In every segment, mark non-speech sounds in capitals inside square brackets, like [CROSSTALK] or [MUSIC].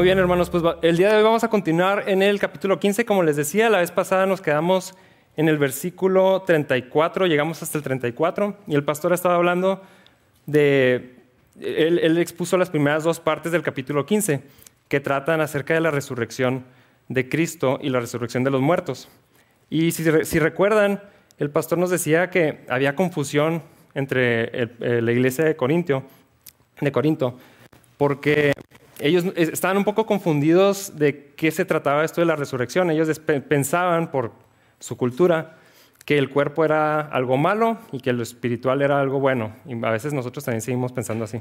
Muy bien, hermanos, pues el día de hoy vamos a continuar en el capítulo 15. Como les decía, la vez pasada nos quedamos en el versículo 34, llegamos hasta el 34, y el pastor estaba hablando de, él, expuso las primeras dos partes del capítulo 15, que tratan acerca de la resurrección de Cristo y la resurrección de los muertos. Y si, si recuerdan, el pastor nos decía que había confusión entre la iglesia de Corintio, de Corinto, porque ellos estaban un poco confundidos de qué se trataba esto de la resurrección. Ellos pensaban por su cultura que el cuerpo era algo malo y que lo espiritual era algo bueno. Y a veces nosotros también seguimos pensando así.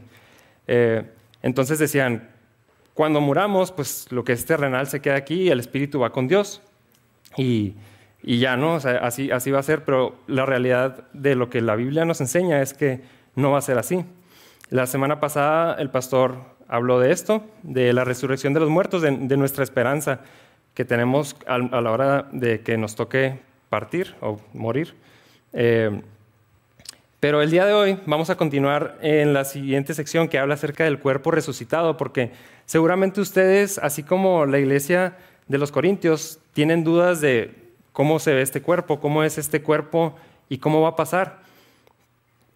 Eh, entonces decían, cuando muramos, pues lo que es terrenal se queda aquí y el espíritu va con Dios. Y, ya, ¿no? así, así va a ser, pero la realidad de lo que la Biblia nos enseña es que no va a ser así. La semana pasada el pastor habló de esto, de la resurrección de los muertos, de, nuestra esperanza que tenemos a, la hora de que nos toque partir o morir. Eh, pero el día de hoy vamos a continuar en la siguiente sección que habla acerca del cuerpo resucitado, porque seguramente ustedes, así como la iglesia de los Corintios, tienen dudas de cómo se ve este cuerpo, cómo es este cuerpo y cómo va a pasar.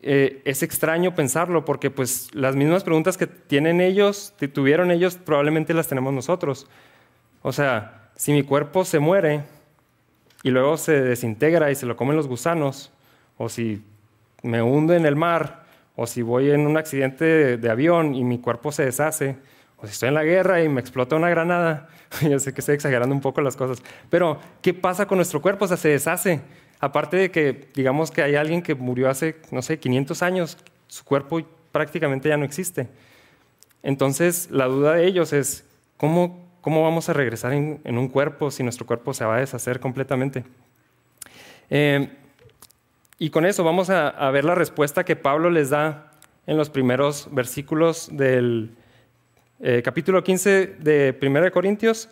Eh, es extraño pensarlo porque pues las mismas preguntas que tienen ellos, que tuvieron ellos, probablemente las tenemos nosotros. O sea, si mi cuerpo se muere y luego se desintegra y se lo comen los gusanos, o si me hundo en el mar, o si voy en un accidente de, avión y mi cuerpo se deshace, o si estoy en la guerra y me explota una granada, [LAUGHS] yo sé que estoy exagerando un poco las cosas, pero ¿qué pasa con nuestro cuerpo? O sea, se deshace Aparte de que, digamos que hay alguien que murió hace, no sé, 500 años, su cuerpo prácticamente ya no existe. Entonces, la duda de ellos es, ¿cómo, cómo vamos a regresar en, un cuerpo si nuestro cuerpo se va a deshacer completamente? Eh, y con eso vamos a, ver la respuesta que Pablo les da en los primeros versículos del eh, capítulo 15 de 1 Corintios.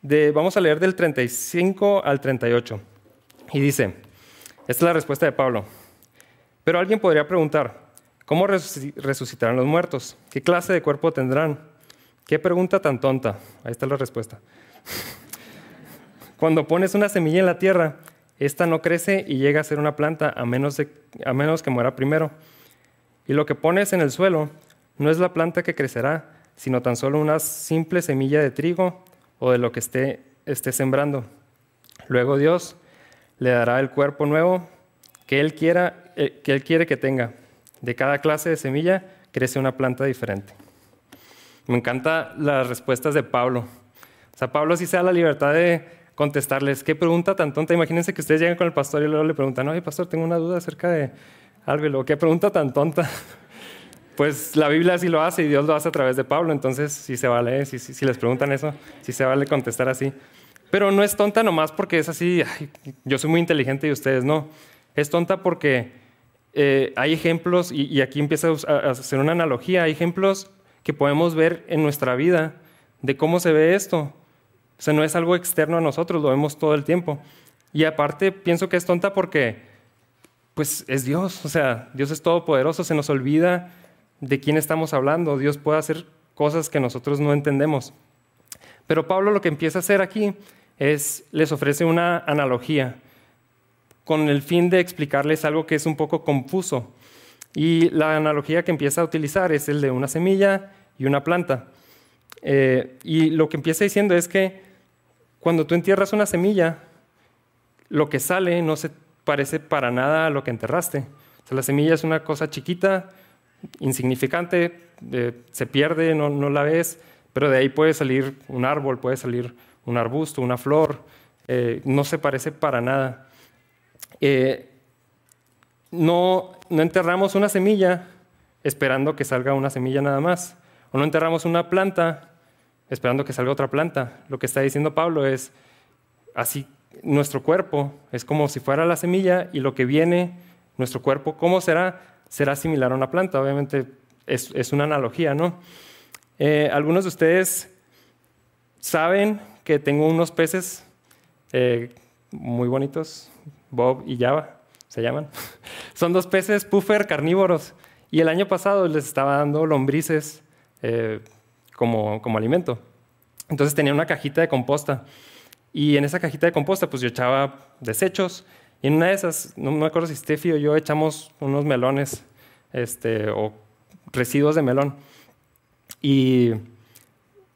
De, vamos a leer del 35 al 38. Y dice, esta es la respuesta de Pablo. Pero alguien podría preguntar, ¿cómo resucitarán los muertos? ¿Qué clase de cuerpo tendrán? ¿Qué pregunta tan tonta? Ahí está la respuesta. Cuando pones una semilla en la tierra, esta no crece y llega a ser una planta a menos, que muera primero. Y lo que pones en el suelo no es la planta que crecerá, sino tan solo una simple semilla de trigo o de lo que esté sembrando. Luego Dios le dará el cuerpo nuevo que él, quiera, eh, que él quiere que tenga. De cada clase de semilla crece una planta diferente. Me encantan las respuestas de Pablo. O sea, Pablo sí se da la libertad de contestarles. ¿Qué pregunta tan tonta? Imagínense que ustedes llegan con el pastor y luego le preguntan, oye, pastor, tengo una duda acerca de algo. Y luego, ¿qué pregunta tan tonta? [LAUGHS] Pues la Biblia sí lo hace y Dios lo hace a través de Pablo. Entonces, si se vale, si, si les preguntan eso, si se vale contestar así. Pero no es tonta nomás porque es así, yo soy muy inteligente y ustedes no. Es tonta porque eh, hay ejemplos, y, aquí empieza a hacer una analogía, hay ejemplos que podemos ver en nuestra vida de cómo se ve esto. O sea, no es algo externo a nosotros, lo vemos todo el tiempo. Y aparte pienso que es tonta porque, pues, es Dios. O sea, Dios es todopoderoso, se nos olvida de quién estamos hablando. Dios puede hacer cosas que nosotros no entendemos. Pero Pablo lo que empieza a hacer aquí es, les ofrece una analogía con el fin de explicarles algo que es un poco confuso. Y la analogía que empieza a utilizar es el de una semilla y una planta. Eh, y lo que empieza diciendo es que cuando tú entierras una semilla, lo que sale no se parece para nada a lo que enterraste. la semilla es una cosa chiquita, insignificante, eh, se pierde, no, no la ves, pero de ahí puede salir un árbol, puede salir un arbusto, una flor, eh, no se parece para nada. Eh, no, no enterramos una semilla esperando que salga una semilla nada más, o no enterramos una planta esperando que salga otra planta. Lo que está diciendo Pablo es, así nuestro cuerpo es como si fuera la semilla y lo que viene, nuestro cuerpo, ¿cómo será? Será similar a una planta. Obviamente es, una analogía, ¿no? Eh, algunos de ustedes saben que tengo unos peces eh, muy bonitos, Bob y Java se llaman. [LAUGHS] Son dos peces puffer carnívoros y el año pasado les estaba dando lombrices eh, como, como alimento. Entonces tenía una cajita de composta. Y en esa cajita de composta, pues yo echaba desechos. Y en una de esas, no me acuerdo si Steffi o yo echamos unos melones este, o residuos de melón. Y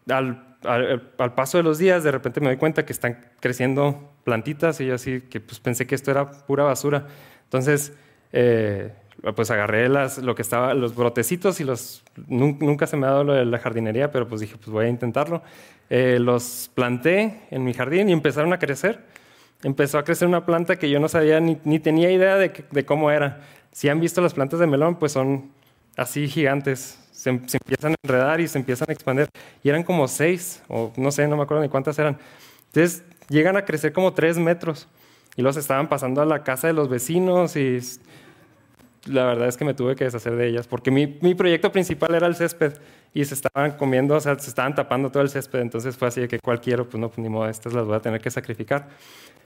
al, al, paso de los días, de repente me doy cuenta que están creciendo plantitas y yo así que pues pensé que esto era pura basura. Entonces, eh, pues agarré lo que estaba, los brotecitos y los, nunca se me ha dado lo de la jardinería, pero pues dije, pues voy a intentarlo. Eh, los planté en mi jardín y empezaron a crecer. Empezó a crecer una planta que yo no sabía ni, tenía idea de, de, cómo era. Si han visto las plantas de melón, pues son así gigantes. Se, se, empiezan a enredar y se empiezan a expandir. Y eran como seis, o no sé, no me acuerdo ni cuántas eran. Entonces llegan a crecer como tres metros. Y los estaban pasando a la casa de los vecinos y la verdad es que me tuve que deshacer de ellas, porque mi, mi, proyecto principal era el césped y se estaban comiendo, o sea, se estaban tapando todo el césped, entonces fue así de que cual quiero, pues no, pues ni modo, estas las voy a tener que sacrificar.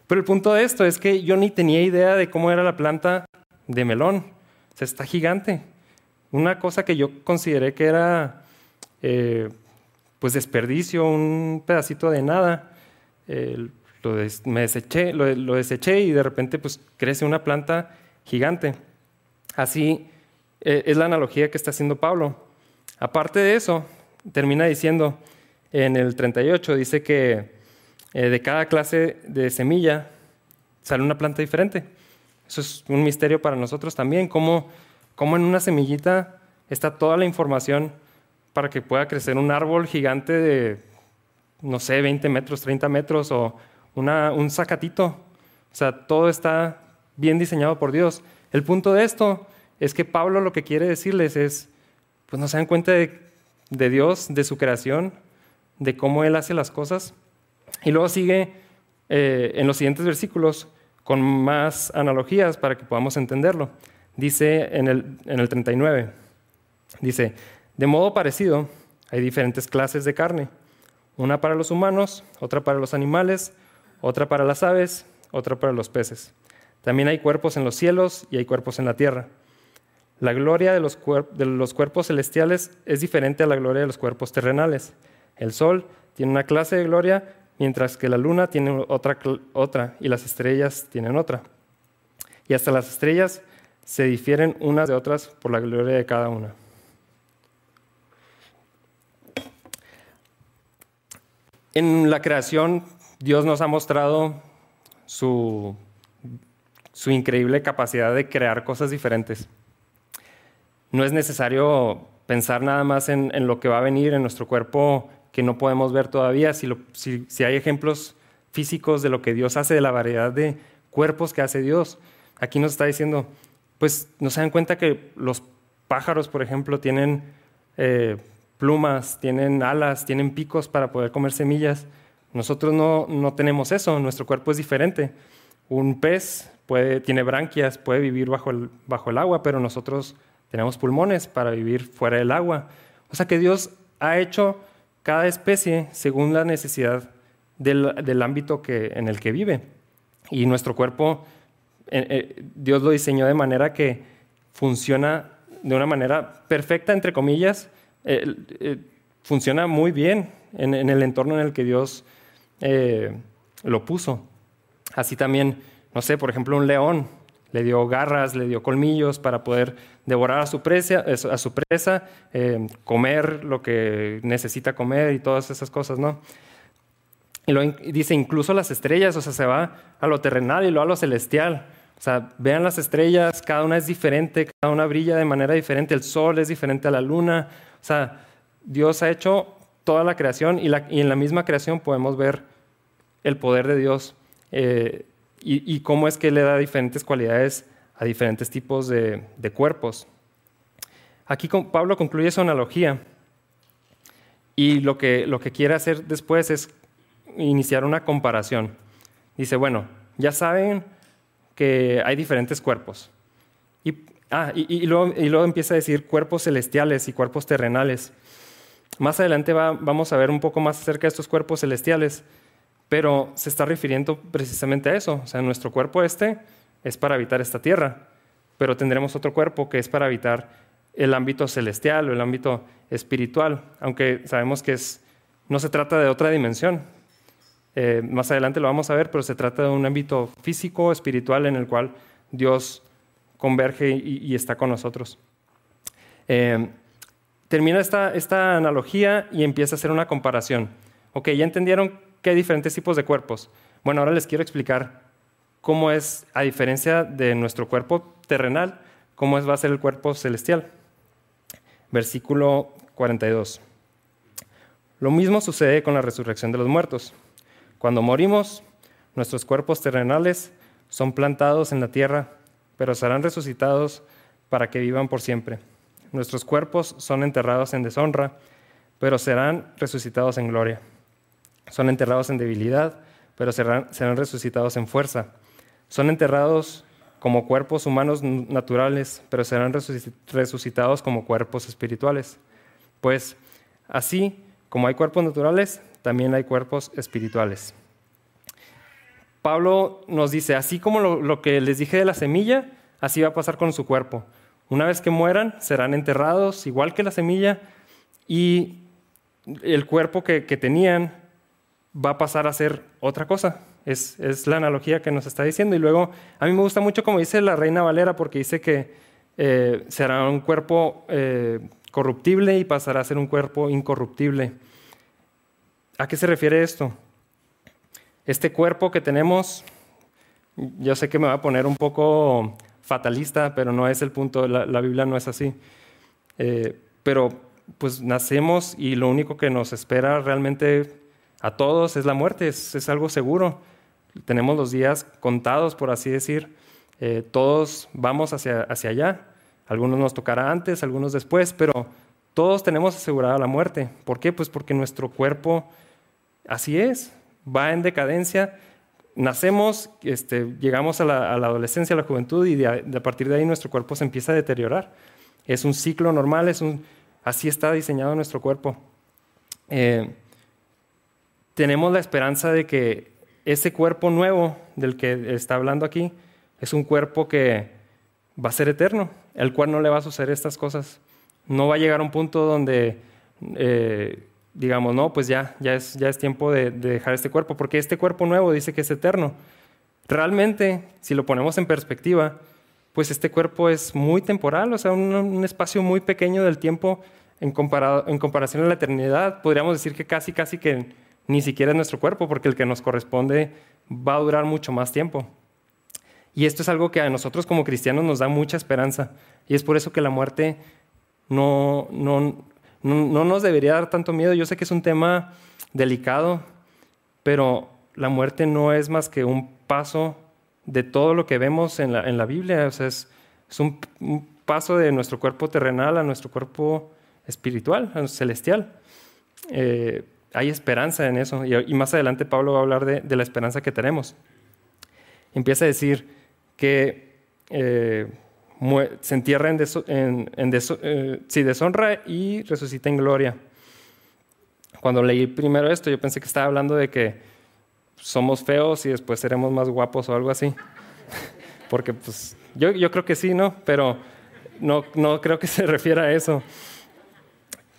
Pero el punto de esto es que yo ni tenía idea de cómo era la planta de melón, o sea, está gigante. Una cosa que yo consideré que era, eh, pues desperdicio, un pedacito de nada, eh, lo me deseché, lo, deseché y de repente pues crece una planta gigante. Así eh, es la analogía que está haciendo Pablo. Aparte de eso, termina diciendo en el 38, dice que de cada clase de semilla sale una planta diferente. Eso es un misterio para nosotros también, cómo, cómo en una semillita está toda la información para que pueda crecer un árbol gigante de, no sé, 20 metros, 30 metros o un zacatito. O sea, todo está bien diseñado por Dios. El punto de esto es que Pablo lo que quiere decirles es, pues no se dan cuenta de, Dios, de su creación, de cómo Él hace las cosas. Y luego sigue eh, en los siguientes versículos con más analogías para que podamos entenderlo. Dice en el, en el 39, dice, de modo parecido, hay diferentes clases de carne, una para los humanos, otra para los animales, otra para las aves, otra para los peces. También hay cuerpos en los cielos y hay cuerpos en la tierra. La gloria de los, de los, cuerpos celestiales es diferente a la gloria de los cuerpos terrenales. El sol tiene una clase de gloria, mientras que la luna tiene otra, otra y las estrellas tienen otra. Y hasta las estrellas se difieren unas de otras por la gloria de cada una. En la creación, Dios nos ha mostrado su su increíble capacidad de crear cosas diferentes. No es necesario pensar nada más en, lo que va a venir en nuestro cuerpo que no podemos ver todavía, si, si, hay ejemplos físicos de lo que Dios hace, de la variedad de cuerpos que hace Dios. Aquí nos está diciendo, pues no se dan cuenta que los pájaros, por ejemplo, tienen eh, plumas, tienen alas, tienen picos para poder comer semillas. Nosotros no, no tenemos eso, nuestro cuerpo es diferente. Un pez tiene branquias, puede vivir bajo el, bajo el agua, pero nosotros tenemos pulmones para vivir fuera del agua. O sea que Dios ha hecho cada especie según la necesidad del, ámbito que, en el que vive. Y nuestro cuerpo, Dios lo diseñó de manera que funciona de una manera perfecta, entre comillas, eh, funciona muy bien en, el entorno en el que Dios lo puso. Así también no sé, por ejemplo, un león le dio garras, le dio colmillos para poder devorar a su, presa, a su presa, eh, comer lo que necesita comer y todas esas cosas, ¿no? Y lo dice incluso las estrellas, o sea, se va a lo terrenal y luego a lo celestial. O sea, vean las estrellas, cada una es diferente, cada una brilla de manera diferente, el sol es diferente a la luna. O sea, Dios ha hecho toda la creación y, en la misma creación podemos ver el poder de Dios. Eh, y, cómo es que le da diferentes cualidades a diferentes tipos de, cuerpos. Aquí Pablo concluye su analogía y lo que, lo que quiere hacer después es iniciar una comparación. Dice, bueno, ya saben que hay diferentes cuerpos. Y, ah, y, luego, y, luego, empieza a decir cuerpos celestiales y cuerpos terrenales. Más adelante vamos a ver un poco más acerca de estos cuerpos celestiales, pero se está refiriendo precisamente a eso. O sea, nuestro cuerpo este es para habitar esta tierra, pero tendremos otro cuerpo que es para habitar el ámbito celestial o el ámbito espiritual, aunque sabemos que es no se trata de otra dimensión. Eh, más adelante lo vamos a ver, pero se trata de un ámbito físico, espiritual, en el cual Dios converge y, está con nosotros. Eh, termina esta, esta analogía y empieza a hacer una comparación. Ok, ya entendieron que hay diferentes tipos de cuerpos. Bueno, ahora les quiero explicar cómo es, a diferencia de nuestro cuerpo terrenal, cómo es, va a ser el cuerpo celestial. Versículo 42. Lo mismo sucede con la resurrección de los muertos. Cuando morimos, nuestros cuerpos terrenales son plantados en la tierra, pero serán resucitados para que vivan por siempre. Nuestros cuerpos son enterrados en deshonra, pero serán resucitados en gloria. Son enterrados en debilidad, pero serán, resucitados en fuerza. Son enterrados como cuerpos humanos naturales, pero serán resucitados como cuerpos espirituales. Pues así como hay cuerpos naturales, también hay cuerpos espirituales. Pablo nos dice, así como lo, que les dije de la semilla, así va a pasar con su cuerpo. Una vez que mueran, serán enterrados igual que la semilla y el cuerpo que tenían va a pasar a ser otra cosa. Es, la analogía que nos está diciendo. Y luego, a mí me gusta mucho como dice la Reina Valera, porque dice que eh, será un cuerpo eh, corruptible y pasará a ser un cuerpo incorruptible. ¿A qué se refiere esto? Este cuerpo que tenemos, yo sé que me va a poner un poco fatalista, pero no es el punto, la, Biblia no es así. Eh, pero pues nacemos y lo único que nos espera realmente a todos es la muerte, es, algo seguro. Tenemos los días contados, por así decir. Eh, todos vamos hacia, hacia allá. Algunos nos tocará antes, algunos después, pero todos tenemos asegurada la muerte. ¿Por qué? Pues porque nuestro cuerpo así es, va en decadencia. Nacemos, este, llegamos a la, adolescencia, a la juventud y a, partir de ahí nuestro cuerpo se empieza a deteriorar. Es un ciclo normal, es así está diseñado nuestro cuerpo. Eh, tenemos la esperanza de que ese cuerpo nuevo del que está hablando aquí es un cuerpo que va a ser eterno, el cual no le va a suceder estas cosas. No va a llegar a un punto donde eh, digamos, no, pues ya, ya, es, ya es tiempo de, dejar este cuerpo, porque este cuerpo nuevo dice que es eterno. Realmente, si lo ponemos en perspectiva, pues este cuerpo es muy temporal, o sea, un, un espacio muy pequeño del tiempo en, comparado, en comparación a la eternidad. Podríamos decir que casi, casi que ni siquiera es nuestro cuerpo, porque el que nos corresponde va a durar mucho más tiempo. Y esto es algo que a nosotros como cristianos nos da mucha esperanza. Y es por eso que la muerte no, no, no, nos debería dar tanto miedo. Yo sé que es un tema delicado, pero la muerte no es más que un paso de todo lo que vemos en la, en la Biblia. O sea, es, un, paso de nuestro cuerpo terrenal a nuestro cuerpo espiritual, celestial. Eh, hay esperanza en eso. Y, más adelante Pablo va a hablar de, la esperanza que tenemos. Empieza a decir que eh, se entierra en, eh, deshonra y resucita en gloria. Cuando leí primero esto, yo pensé que estaba hablando de que somos feos y después seremos más guapos o algo así. [LAUGHS] Porque pues yo, yo creo que sí, ¿no? Pero no, no creo que [LAUGHS] se refiera a eso.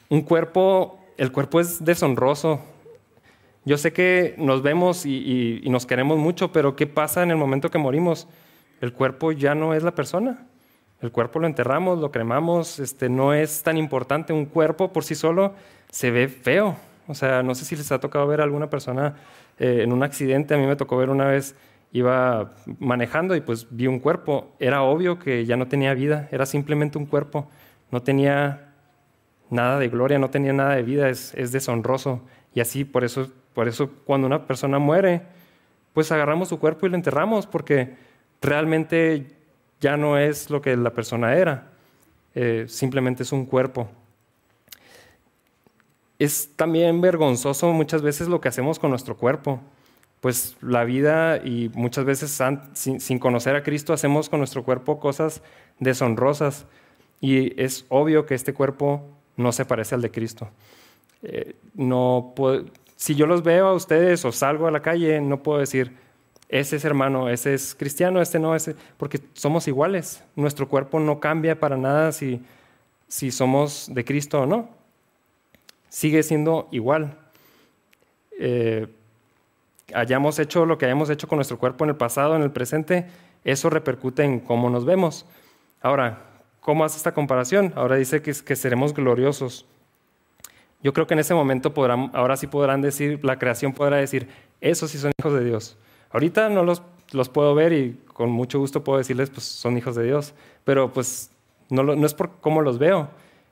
Un cuerpo el cuerpo es deshonroso. Yo sé que nos vemos y, nos queremos mucho, pero ¿qué pasa en el momento que morimos? El cuerpo ya no es la persona. El cuerpo lo enterramos, lo cremamos, este, no es tan importante. Un cuerpo por sí solo se ve feo. O sea, no sé si les ha tocado ver a alguna persona eh, en un accidente. A mí me tocó ver una vez, iba manejando y pues vi un cuerpo. Era obvio que ya no tenía vida, era simplemente un cuerpo. No tenía nada de gloria, no tenía nada de vida, es, deshonroso. Y así, por eso, por eso cuando una persona muere, pues agarramos su cuerpo y lo enterramos, porque realmente ya no es lo que la persona era, eh, simplemente es un cuerpo. Es también vergonzoso muchas veces lo que hacemos con nuestro cuerpo. Pues la vida y muchas veces sin, conocer a Cristo hacemos con nuestro cuerpo cosas deshonrosas. Y es obvio que este cuerpo no se parece al de Cristo. Eh, no si yo los veo a ustedes o salgo a la calle, no puedo decir, ese es hermano, ese es cristiano, este no, ese, porque somos iguales. Nuestro cuerpo no cambia para nada si, si somos de Cristo o no. Sigue siendo igual. eh, hayamos hecho lo que hayamos hecho con nuestro cuerpo en el pasado, en el presente, eso repercute en cómo nos vemos. Ahora, ¿cómo hace esta comparación? Ahora dice que, que seremos gloriosos. Yo creo que en ese momento podrán, ahora sí podrán decir, la creación podrá decir, esos sí son hijos de Dios. Ahorita no los, los puedo ver y con mucho gusto puedo decirles, pues son hijos de Dios, pero pues no, no es por cómo los veo.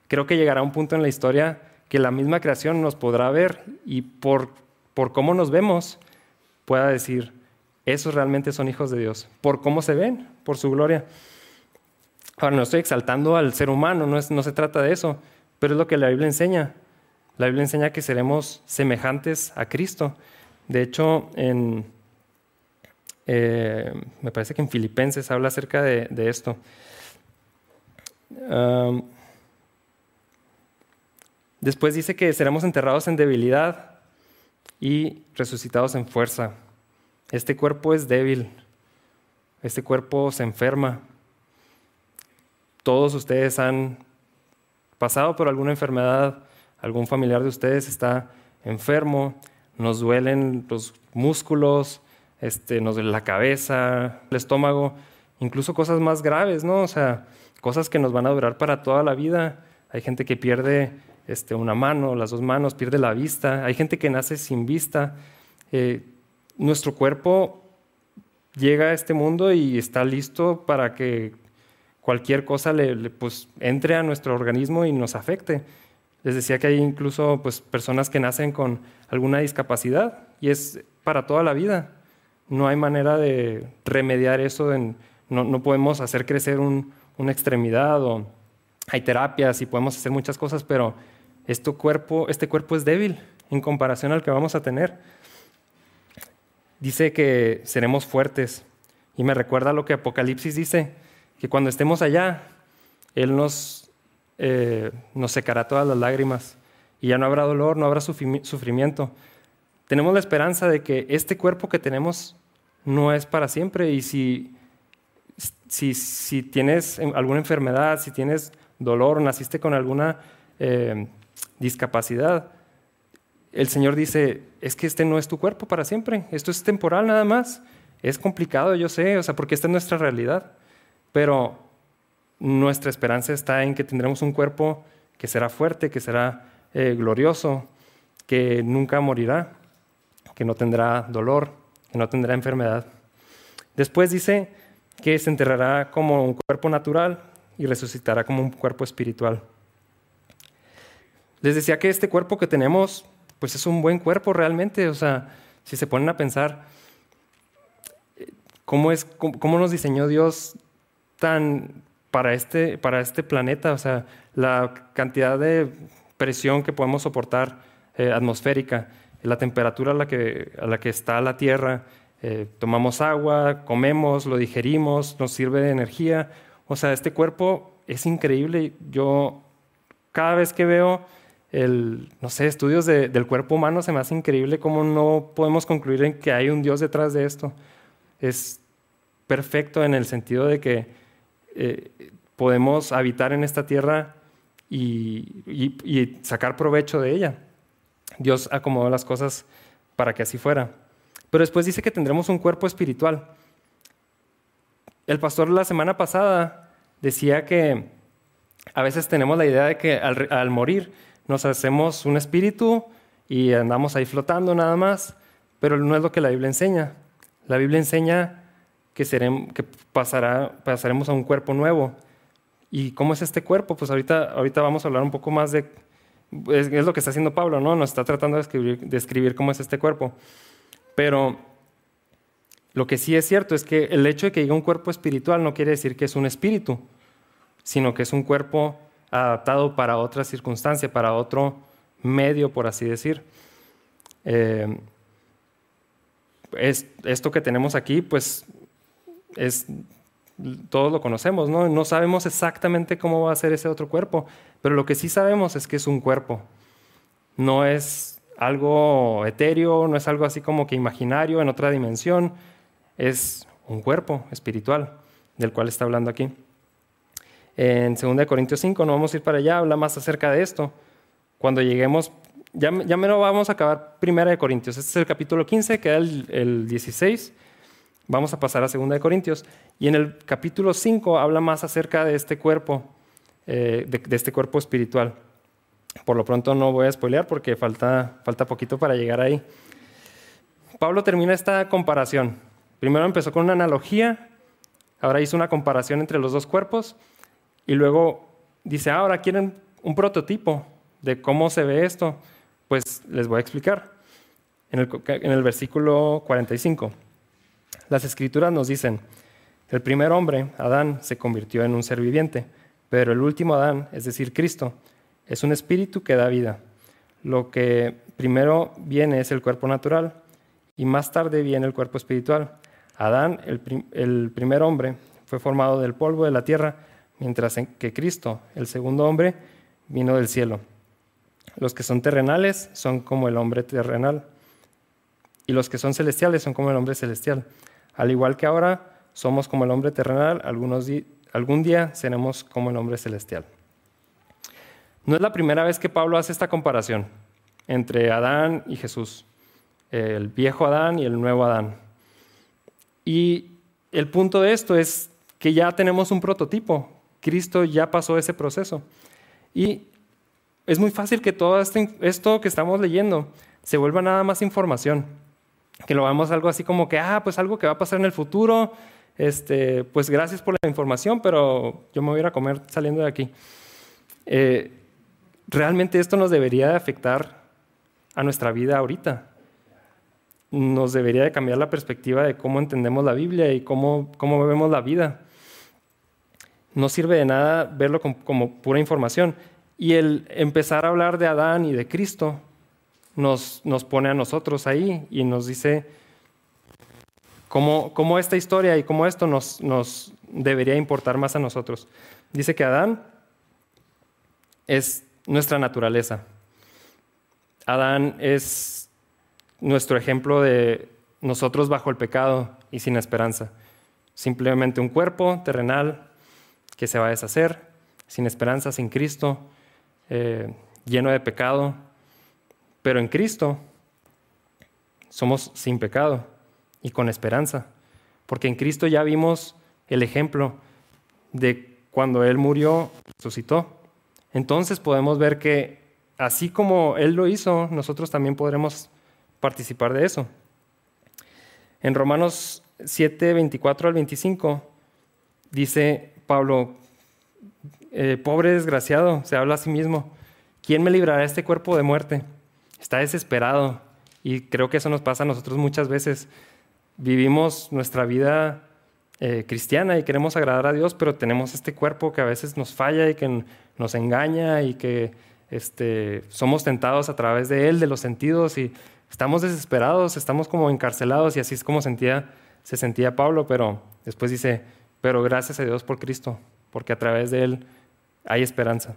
Creo que llegará un punto en la historia que la misma creación nos podrá ver y por, por cómo nos vemos pueda decir, esos realmente son hijos de Dios, por cómo se ven, por su gloria. Ahora, no estoy exaltando al ser humano, no, es, no se trata de eso, pero es lo que la Biblia enseña. La Biblia enseña que seremos semejantes a Cristo. De hecho, en, eh, me parece que en Filipenses habla acerca de, esto. después dice que seremos enterrados en debilidad y resucitados en fuerza. Este cuerpo es débil, este cuerpo se enferma. Todos ustedes han pasado por alguna enfermedad, algún familiar de ustedes está enfermo, nos duelen los músculos, este, nos duele la cabeza, el estómago, incluso cosas más graves, ¿no? O sea, cosas que nos van a durar para toda la vida. Hay gente que pierde este, una mano, las dos manos, pierde la vista. Hay gente que nace sin vista. Eh, nuestro cuerpo llega a este mundo y está listo para que cualquier cosa le, pues, entre a nuestro organismo y nos afecte. Les decía que hay incluso pues, personas que nacen con alguna discapacidad y es para toda la vida. No hay manera de remediar eso, no, podemos hacer crecer una extremidad o hay terapias y podemos hacer muchas cosas, pero este cuerpo, este cuerpo es débil en comparación al que vamos a tener. Dice que seremos fuertes y me recuerda lo que Apocalipsis dice, que cuando estemos allá, Él nos, eh, nos secará todas las lágrimas y ya no habrá dolor, no habrá sufrimiento. Tenemos la esperanza de que este cuerpo que tenemos no es para siempre. Y si, si, tienes alguna enfermedad, si tienes dolor, naciste con alguna eh, discapacidad, el Señor dice, es que este no es tu cuerpo para siempre, esto es temporal nada más. Es complicado, yo sé, o sea, porque esta es nuestra realidad, pero nuestra esperanza está en que tendremos un cuerpo que será fuerte, que será eh, glorioso, que nunca morirá, que no tendrá dolor, que no tendrá enfermedad. Después dice que se enterrará como un cuerpo natural y resucitará como un cuerpo espiritual. Les decía que este cuerpo que tenemos, pues es un buen cuerpo realmente. O sea, si se ponen a pensar cómo, es, nos diseñó Dios tan para este, para este planeta, o sea, la cantidad de presión que podemos soportar eh, atmosférica, la temperatura a la que, a la que está la Tierra, eh, tomamos agua, comemos, lo digerimos, nos sirve de energía. O sea, este cuerpo es increíble. Yo cada vez que veo el, no sé, estudios del cuerpo humano se me hace increíble cómo no podemos concluir en que hay un Dios detrás de esto. Es perfecto en el sentido de que eh, podemos habitar en esta tierra y, y, sacar provecho de ella. Dios acomodó las cosas para que así fuera. Pero después dice que tendremos un cuerpo espiritual. El pastor la semana pasada decía que a veces tenemos la idea de que al morir nos hacemos un espíritu y andamos ahí flotando nada más, pero no es lo que la Biblia enseña. La Biblia enseña que, pasaremos a un cuerpo nuevo. ¿Y cómo es este cuerpo? Pues ahorita, ahorita vamos a hablar un poco más de... Es, lo que está haciendo Pablo, ¿no? Nos está tratando de escribir, de escribir cómo es este cuerpo. Pero lo que sí es cierto es que el hecho de que diga un cuerpo espiritual no quiere decir que es un espíritu, sino que es un cuerpo adaptado para otra circunstancia, para otro medio, por así decir. Eh, es, esto que tenemos aquí, pues es, todos lo conocemos, ¿no? No sabemos exactamente cómo va a ser ese otro cuerpo, pero lo que sí sabemos es que es un cuerpo. No es algo etéreo, no es algo así como que imaginario en otra dimensión, es un cuerpo espiritual del cual está hablando aquí. En 2 Corintios 5, no vamos a ir para allá, habla más acerca de esto. Cuando lleguemos ya, ya me lo vamos a acabar Primera de Corintios. Este es el capítulo 15, queda el, el 16. Vamos a pasar a Segunda de Corintios. Y en el capítulo 5 habla más acerca de este cuerpo, eh, de, este cuerpo espiritual. Por lo pronto no voy a spoilear porque falta, falta poquito para llegar ahí. Pablo termina esta comparación. Primero empezó con una analogía, ahora hizo una comparación entre los dos cuerpos y luego dice, ah, ahora quieren un prototipo de cómo se ve esto. Pues les voy a explicar. En el, en el versículo 45. Las escrituras nos dicen, el primer hombre, Adán, se convirtió en un ser viviente, pero el último Adán, es decir, Cristo, es un espíritu que da vida. Lo que primero viene es el cuerpo natural y más tarde viene el cuerpo espiritual. Adán, el, prim el primer hombre, fue formado del polvo de la tierra, mientras que Cristo, el segundo hombre, vino del cielo. Los que son terrenales son como el hombre terrenal, y los que son celestiales son como el hombre celestial. Al igual que ahora somos como el hombre terrenal, algunos algún día seremos como el hombre celestial. No es la primera vez que Pablo hace esta comparación entre Adán y Jesús, el viejo Adán y el nuevo Adán. Y el punto de esto es que ya tenemos un prototipo. Cristo ya pasó ese proceso. Y es muy fácil que todo este, esto que estamos leyendo se vuelva nada más información que lo veamos algo así como que, ah, pues algo que va a pasar en el futuro, este, pues gracias por la información, pero yo me voy a ir a comer saliendo de aquí. Eh, realmente esto nos debería de afectar a nuestra vida ahorita. Nos debería de cambiar la perspectiva de cómo entendemos la Biblia y cómo, cómo vemos la vida. No sirve de nada verlo como, como pura información. Y el empezar a hablar de Adán y de Cristo nos, nos pone a nosotros ahí y nos dice cómo, esta historia y cómo esto nos, nos debería importar más a nosotros. Dice que Adán es nuestra naturaleza. Adán es nuestro ejemplo de nosotros bajo el pecado y sin esperanza. Simplemente un cuerpo terrenal que se va a deshacer, sin esperanza, sin Cristo, eh, lleno de pecado, pero en Cristo somos sin pecado y con esperanza, porque en Cristo ya vimos el ejemplo de cuando Él murió, resucitó. Entonces podemos ver que así como Él lo hizo, nosotros también podremos participar de eso. En Romanos 7, 24 al 25, dice Pablo, eh, pobre desgraciado, se habla a sí mismo, ¿quién me librará este cuerpo de muerte? está desesperado. Y creo que eso nos pasa a nosotros muchas veces. Vivimos nuestra vida eh, cristiana y queremos agradar a Dios, pero tenemos este cuerpo que a veces nos falla y que nos engaña y que este, somos tentados a través de él, de los sentidos, y estamos desesperados, estamos como encarcelados, y así es como sentía, se sentía Pablo, pero después dice, pero gracias a Dios por Cristo, porque a través de él hay esperanza.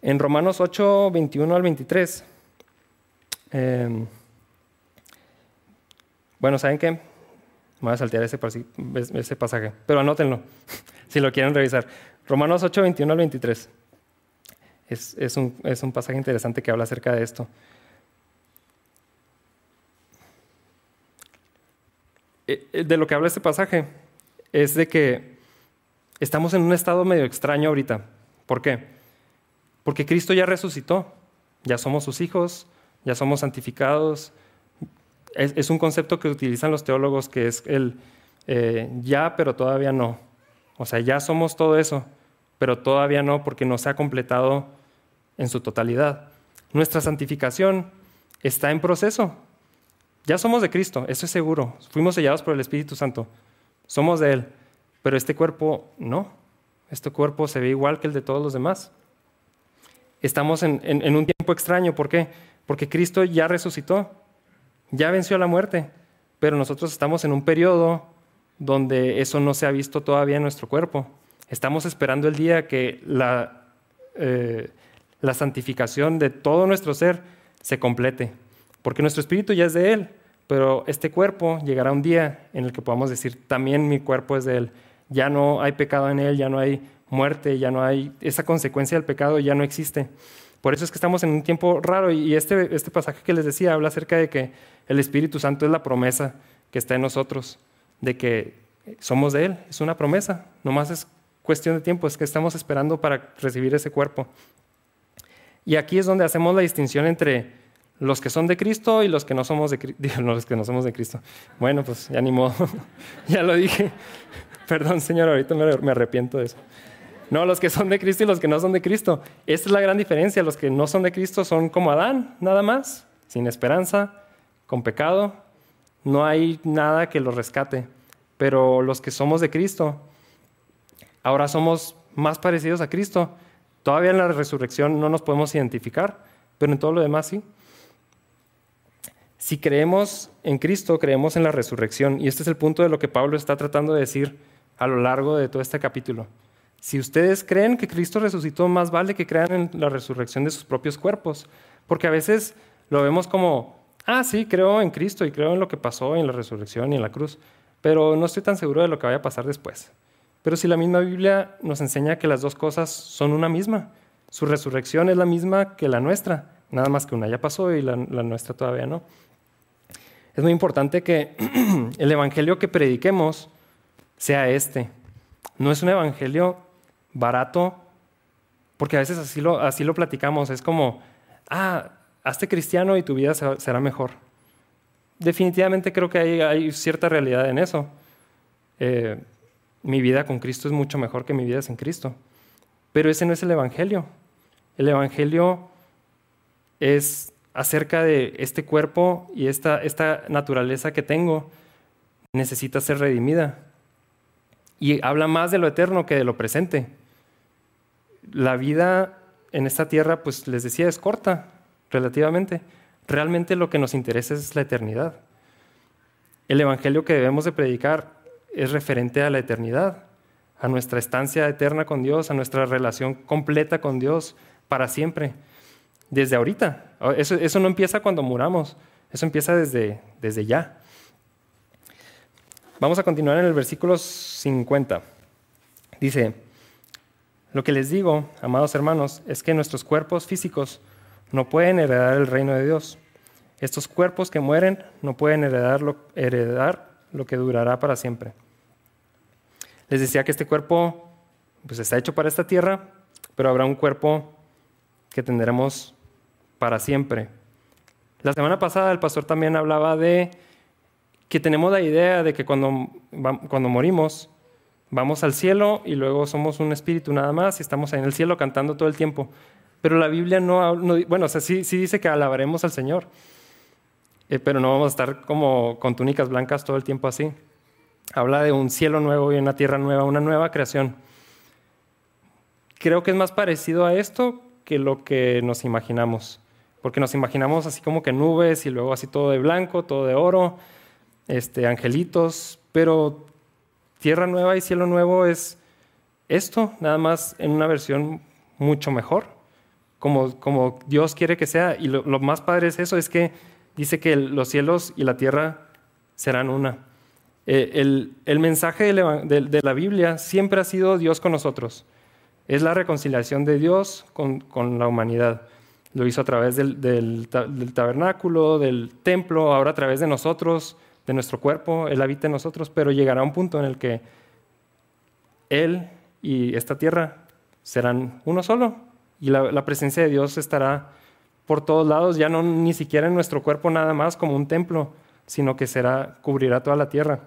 En Romanos 8, 21 al 23 Em, bueno, ¿saben qué? Voy a saltear ese, ese pasaje, pero anótenlo [LAUGHS] si lo quieren revisar. Romanos 8, 21 al 23. Es, es, un, es un pasaje interesante que habla acerca de esto. Eh, eh, de lo que habla este pasaje es de que estamos en un estado medio extraño ahorita. ¿Por qué? Porque Cristo ya resucitó, ya somos sus hijos, ya somos santificados. Es, un concepto que utilizan los teólogos que es el eh, ya, pero todavía no. O sea, ya somos todo eso, pero todavía no porque no se ha completado en su totalidad. Nuestra santificación está en proceso. Ya somos de Cristo, eso es seguro. Fuimos sellados por el Espíritu Santo. Somos de Él. Pero este cuerpo no. Este cuerpo se ve igual que el de todos los demás. Estamos en, en un tiempo extraño. ¿Por qué? Porque Cristo ya resucitó, ya venció la muerte, pero nosotros estamos en un periodo donde eso no se ha visto todavía en nuestro cuerpo. Estamos esperando el día que la, eh, la santificación de todo nuestro ser se complete, porque nuestro espíritu ya es de Él, pero este cuerpo llegará un día en el que podamos decir, también mi cuerpo es de Él. Ya no hay pecado en Él, ya no hay muerte, ya no hay, esa consecuencia del pecado ya no existe. Por eso es que estamos en un tiempo raro y este, este pasaje que les decía habla acerca de que el Espíritu Santo es la promesa que está en nosotros, de que somos de Él, es una promesa, nomás es cuestión de tiempo, es que estamos esperando para recibir ese cuerpo. Y aquí es donde hacemos la distinción entre los que son de Cristo y los que no somos de Cristo. [LAUGHS] los que no somos de Cristo. Bueno, pues ya ni modo, [LAUGHS] ya lo dije. Perdón, Señor, ahorita me arrepiento de eso. No, los que son de Cristo y los que no son de Cristo. Esta es la gran diferencia. Los que no son de Cristo son como Adán, nada más, sin esperanza, con pecado. No hay nada que los rescate. Pero los que somos de Cristo, ahora somos más parecidos a Cristo. Todavía en la resurrección no nos podemos identificar, pero en todo lo demás sí. Si creemos en Cristo, creemos en la resurrección. Y este es el punto de lo que Pablo está tratando de decir a lo largo de todo este capítulo. Si ustedes creen que Cristo resucitó, más vale que crean en la resurrección de sus propios cuerpos. Porque a veces lo vemos como, ah, sí, creo en Cristo y creo en lo que pasó en la resurrección y en la cruz, pero no estoy tan seguro de lo que vaya a pasar después. Pero si la misma Biblia nos enseña que las dos cosas son una misma, su resurrección es la misma que la nuestra, nada más que una ya pasó y la nuestra todavía no es muy importante que [CLEARS THROAT] el evangelio que prediquemos sea este. No es un evangelio barato, porque a veces así lo, así lo platicamos. Es como, ah, hazte cristiano y tu vida será mejor. Definitivamente creo que hay, cierta realidad en eso. Eh, mi vida con Cristo es mucho mejor que mi vida sin Cristo. Pero ese no es el Evangelio. El Evangelio es acerca de este cuerpo y esta, esta naturaleza que tengo necesita ser redimida. Y habla más de lo eterno que de lo presente. La vida en esta tierra, pues les decía, es corta, relativamente. Realmente lo que nos interesa es la eternidad. El evangelio que debemos de predicar es referente a la eternidad, a nuestra estancia eterna con Dios, a nuestra relación completa con Dios para siempre desde ahorita. Eso, no empieza cuando muramos, eso empieza desde, desde ya. Vamos a continuar en el versículo 50. Dice, lo que les digo, amados hermanos, es que nuestros cuerpos físicos no pueden heredar el reino de Dios. Estos cuerpos que mueren no pueden heredar lo, heredar lo que durará para siempre. Les decía que este cuerpo pues, está hecho para esta tierra, pero habrá un cuerpo que tendremos para siempre. La semana pasada el pastor también hablaba de que tenemos la idea de que cuando, cuando morimos vamos al cielo y luego somos un espíritu nada más y estamos en el cielo cantando todo el tiempo. Pero la Biblia no, bueno, o sea, sí, sí, dice que alabaremos al Señor, eh, pero no vamos a estar como con túnicas blancas todo el tiempo así. Habla de un cielo nuevo y una tierra nueva, una nueva creación. Creo que es más parecido a esto que lo que nos imaginamos porque nos imaginamos así como que nubes y luego así todo de blanco, todo de oro, este, angelitos, pero tierra nueva y cielo nuevo es esto, nada más en una versión mucho mejor, como, como Dios quiere que sea. Y lo, más padre es eso, es que dice que los cielos y la tierra serán una. Eh, el, mensaje de, la Biblia siempre ha sido Dios con nosotros. Es la reconciliación de Dios con la humanidad. Lo hizo a través del, tabernáculo, del templo, ahora a través de nosotros, de nuestro cuerpo. Él habita en nosotros, pero llegará un punto en el que Él y esta tierra serán uno solo. Y la, presencia de Dios estará por todos lados, ya no ni siquiera en nuestro cuerpo nada más como un templo, sino que será, cubrirá toda la tierra.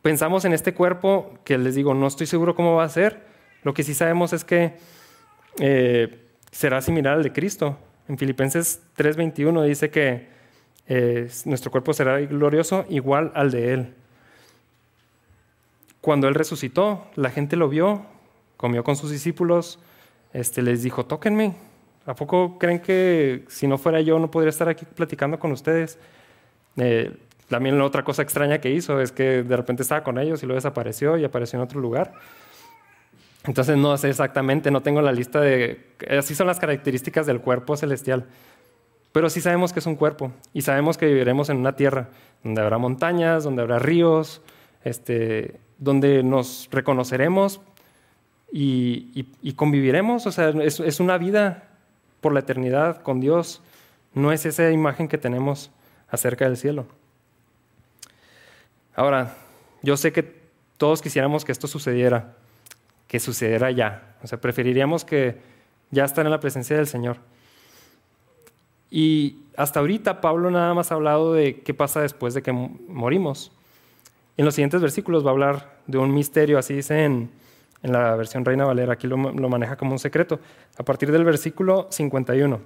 Pensamos en este cuerpo que les digo, no estoy seguro cómo va a ser. Lo que sí sabemos es que eh, será similar al de Cristo. En Filipenses 3:21 dice que eh, nuestro cuerpo será glorioso igual al de Él. Cuando Él resucitó, la gente lo vio, comió con sus discípulos, este, les dijo, tóquenme. ¿A poco creen que si no fuera yo no podría estar aquí platicando con ustedes? Eh, también la otra cosa extraña que hizo es que de repente estaba con ellos y luego desapareció y apareció en otro lugar. Entonces no sé exactamente, no tengo la lista de... Así son las características del cuerpo celestial. Pero sí sabemos que es un cuerpo y sabemos que viviremos en una tierra donde habrá montañas, donde habrá ríos, este, donde nos reconoceremos y, conviviremos. O sea, es, una vida por la eternidad con Dios. No es esa imagen que tenemos acerca del cielo. Ahora, yo sé que todos quisiéramos que esto sucediera, que sucediera ya. O sea, preferiríamos que ya estar en la presencia del Señor. Y hasta ahorita Pablo nada más ha hablado de qué pasa después de que morimos. En los siguientes versículos va a hablar de un misterio, así dice en, la versión Reina Valera, aquí lo, lo, maneja como un secreto, a partir del versículo 51.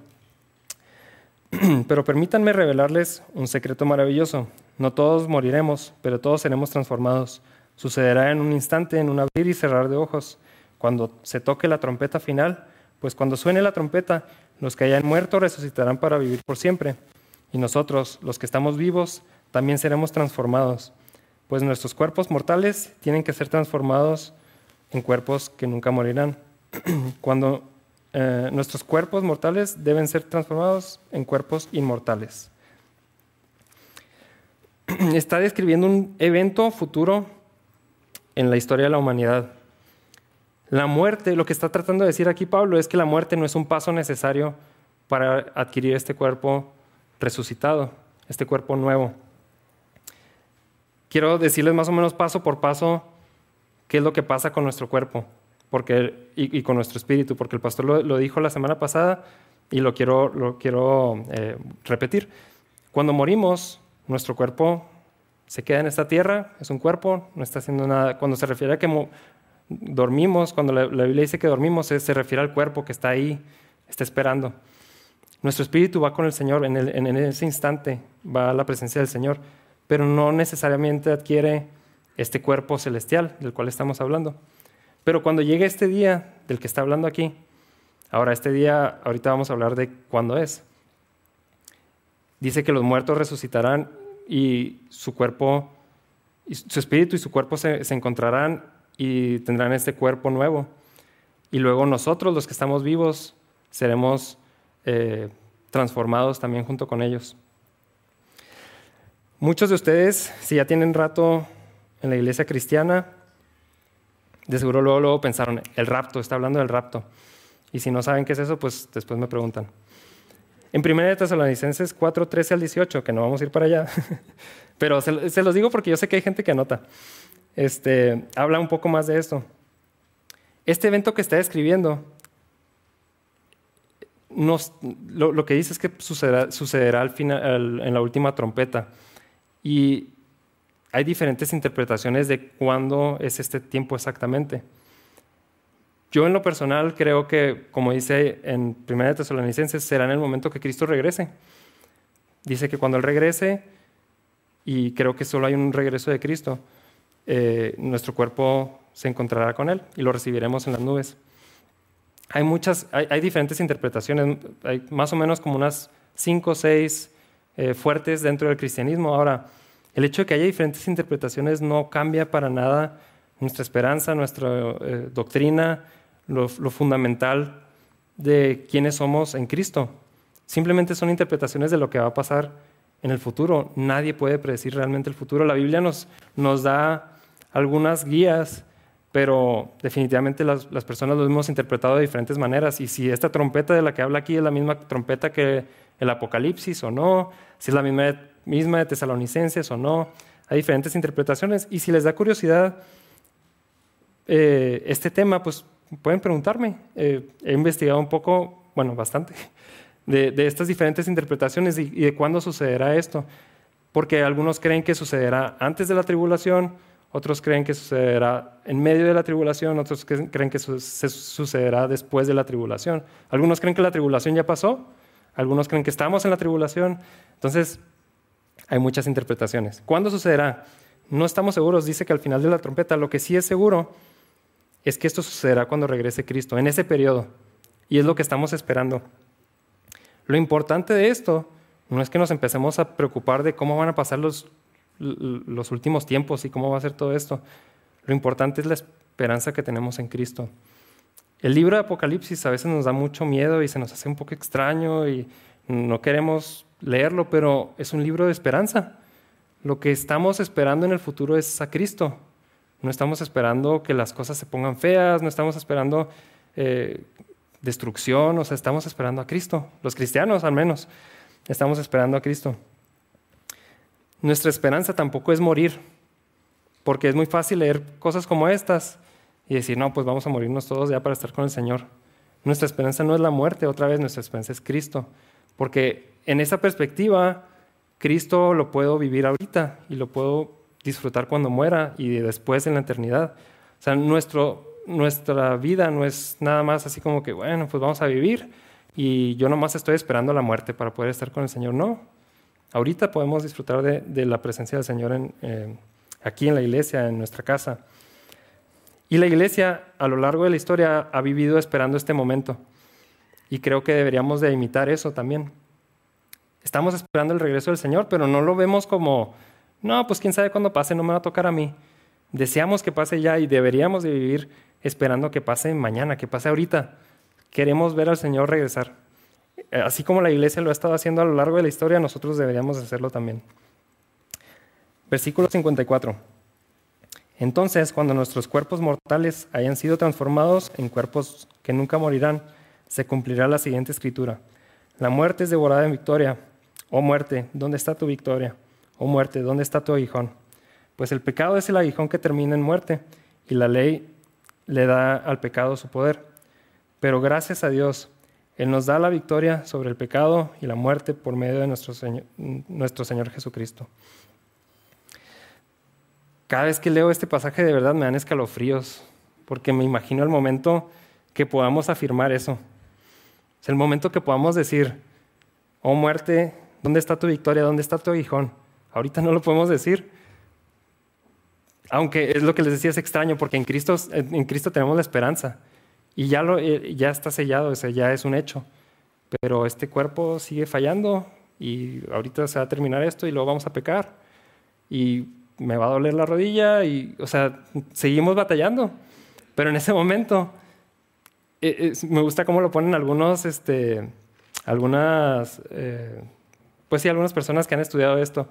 [CLEARS THROAT] Pero permítanme revelarles un secreto maravilloso. No todos moriremos, pero todos seremos transformados. Sucederá en un instante, en un abrir y cerrar de ojos. Cuando se toque la trompeta final, pues cuando suene la trompeta, los que hayan muerto resucitarán para vivir por siempre. Y nosotros, los que estamos vivos, también seremos transformados. Pues nuestros cuerpos mortales tienen que ser transformados en cuerpos que nunca morirán. [CLEARS THROAT] Cuando eh, nuestros cuerpos mortales deben ser transformados en cuerpos inmortales. [CLEARS THROAT] Está describiendo un evento futuro en la historia de la humanidad. La muerte, lo que está tratando de decir aquí Pablo es que la muerte no es un paso necesario para adquirir este cuerpo resucitado, este cuerpo nuevo. Quiero decirles más o menos paso por paso qué es lo que pasa con nuestro cuerpo porque, y, con nuestro espíritu, porque el pastor lo, dijo la semana pasada y lo quiero, eh, repetir. Cuando morimos, nuestro cuerpo se queda en esta tierra, es un cuerpo, no está haciendo nada. Cuando se refiere a que dormimos, cuando la, Biblia dice que dormimos, se refiere al cuerpo que está ahí, está esperando. Nuestro espíritu va con el Señor, en, ese instante va a la presencia del Señor, pero no necesariamente adquiere este cuerpo celestial del cual estamos hablando. Pero cuando llegue este día del que está hablando aquí, ahora este día, ahorita vamos a hablar de cuándo es. Dice que los muertos resucitarán y su cuerpo, su espíritu y su cuerpo se, se encontrarán y tendrán este cuerpo nuevo. Y luego nosotros, los que estamos vivos, seremos eh, transformados también junto con ellos. Muchos de ustedes, si ya tienen rato en la iglesia cristiana, de seguro luego, pensaron, el rapto, está hablando del rapto. Y si no saben qué es eso, pues después me preguntan. En 1 Tesalonicenses 4, 13 al 18, que no vamos a ir para allá, [LAUGHS] pero se, se, los digo porque yo sé que hay gente que anota este, habla un poco más de esto. Este evento que está describiendo, lo, que dice es que sucederá, al final, en la última trompeta. Y hay diferentes interpretaciones de cuándo es este tiempo exactamente. Yo en lo personal creo que, como dice en 1 Tesalonicenses, será en el momento que Cristo regrese. Dice que cuando Él regrese, y creo que solo hay un regreso de Cristo, eh, nuestro cuerpo se encontrará con Él y lo recibiremos en las nubes. Hay muchas, hay, diferentes interpretaciones, hay más o menos como unas cinco o seis eh, fuertes dentro del cristianismo. Ahora, el hecho de que haya diferentes interpretaciones no cambia para nada nuestra esperanza, nuestra eh, doctrina, lo, fundamental de quiénes somos en Cristo. Simplemente son interpretaciones de lo que va a pasar en el futuro. Nadie puede predecir realmente el futuro. La Biblia nos, nos da algunas guías, pero definitivamente las, personas lo hemos interpretado de diferentes maneras. Y si esta trompeta de la que habla aquí es la misma trompeta que el Apocalipsis o no, si es la misma, misma de Tesalonicenses o no, hay diferentes interpretaciones. Y si les da curiosidad eh, este tema, pues pueden preguntarme. Eh, he investigado un poco, bueno, bastante, [LAUGHS] de, estas diferentes interpretaciones y de cuándo sucederá esto. Porque algunos creen que sucederá antes de la tribulación, otros creen que sucederá en medio de la tribulación, otros creen que sucederá después de la tribulación. Algunos creen que la tribulación ya pasó, algunos creen que estamos en la tribulación. Entonces, hay muchas interpretaciones. ¿Cuándo sucederá? No estamos seguros, dice que al final de la trompeta. Lo que sí es seguro es que esto sucederá cuando regrese Cristo, en ese periodo. Y es lo que estamos esperando. Lo importante de esto no es que nos empecemos a preocupar de cómo van a pasar los los últimos tiempos y cómo va a ser todo esto. Lo importante es la esperanza que tenemos en Cristo. El libro de Apocalipsis a veces nos da mucho miedo y se nos hace un poco extraño y no queremos leerlo, pero es un libro de esperanza. Lo que estamos esperando en el futuro es a Cristo. No estamos esperando que las cosas se pongan feas, no estamos esperando eh, destrucción, o sea, estamos esperando a Cristo, los cristianos al menos, estamos esperando a Cristo. Nuestra esperanza tampoco es morir, porque es muy fácil leer cosas como estas y decir, no, pues vamos a morirnos todos ya para estar con el Señor. Nuestra esperanza no es la muerte, otra vez nuestra esperanza es Cristo, porque en esa perspectiva, Cristo lo puedo vivir ahorita y lo puedo disfrutar cuando muera y después en la eternidad. O sea, nuestro, nuestra vida no es nada más así como que, bueno, pues vamos a vivir y yo nomás estoy esperando la muerte para poder estar con el Señor. No, ahorita podemos disfrutar de, la presencia del Señor en, eh, aquí en la iglesia, en nuestra casa. Y la iglesia a lo largo de la historia ha vivido esperando este momento. Y creo que deberíamos de imitar eso también. Estamos esperando el regreso del Señor, pero no lo vemos como, no, pues quién sabe cuándo pase, no me va a tocar a mí. Deseamos que pase ya y deberíamos de vivir esperando que pase mañana, que pase ahorita. Queremos ver al Señor regresar. Así como la iglesia lo ha estado haciendo a lo largo de la historia, nosotros deberíamos hacerlo también. Versículo 54. Entonces, cuando nuestros cuerpos mortales hayan sido transformados en cuerpos que nunca morirán, se cumplirá la siguiente escritura. La muerte es devorada en victoria. Oh muerte, ¿dónde está tu victoria? Oh muerte, ¿dónde está tu aguijón? Pues el pecado es el aguijón que termina en muerte y la ley le da al pecado su poder. Pero gracias a Dios, Él nos da la victoria sobre el pecado y la muerte por medio de nuestro Señor, Jesucristo. Cada vez que leo este pasaje de verdad me dan escalofríos, porque me imagino el momento que podamos afirmar eso. Es el momento que podamos decir, oh muerte, ¿dónde está tu victoria? ¿Dónde está tu aguijón? Ahorita no lo podemos decir, aunque es lo que les decía, es extraño, porque en Cristo tenemos la esperanza. Y ya, lo, eh, ya está sellado, o ya es un hecho. Pero este cuerpo sigue fallando y ahorita se va a terminar esto y luego vamos a pecar. Y me va a doler la rodilla y, o sea, seguimos batallando. Pero en ese momento, eh, me gusta cómo lo ponen algunos, este, algunas, eh, pues sí, algunas personas que han estudiado esto,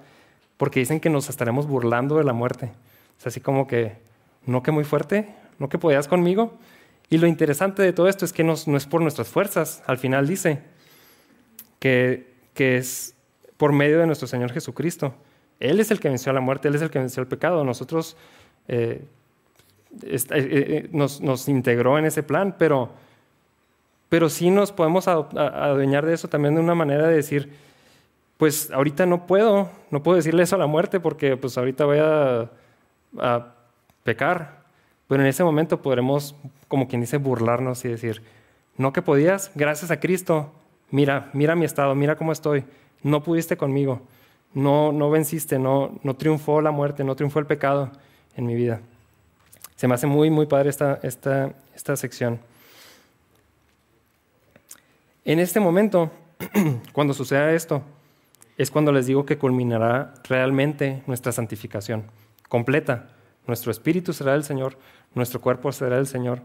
porque dicen que nos estaremos burlando de la muerte. Es así como que, no que muy fuerte, no que podías conmigo. Y lo interesante de todo esto es que no, es por nuestras fuerzas. Al final dice que, es por medio de nuestro Señor Jesucristo. Él es el que venció a la muerte, Él es el que venció el pecado. Nosotros eh, eh, eh, nos, integró en ese plan, pero, sí nos podemos adueñar de eso también de una manera de decir, pues ahorita no puedo, no puedo decirle eso a la muerte porque pues ahorita voy a pecar, pero en ese momento podremos, como quien dice, burlarnos y decir, no que podías, gracias a Cristo, mira, mira mi estado, mira cómo estoy, no pudiste conmigo, no, no venciste, no, no triunfó la muerte, no triunfó el pecado en mi vida. Se me hace muy, muy padre esta, esta, esta sección. En este momento, [CLEARS THROAT] cuando suceda esto, es cuando les digo que culminará realmente nuestra santificación completa. Nuestro espíritu será el Señor, nuestro cuerpo será el Señor.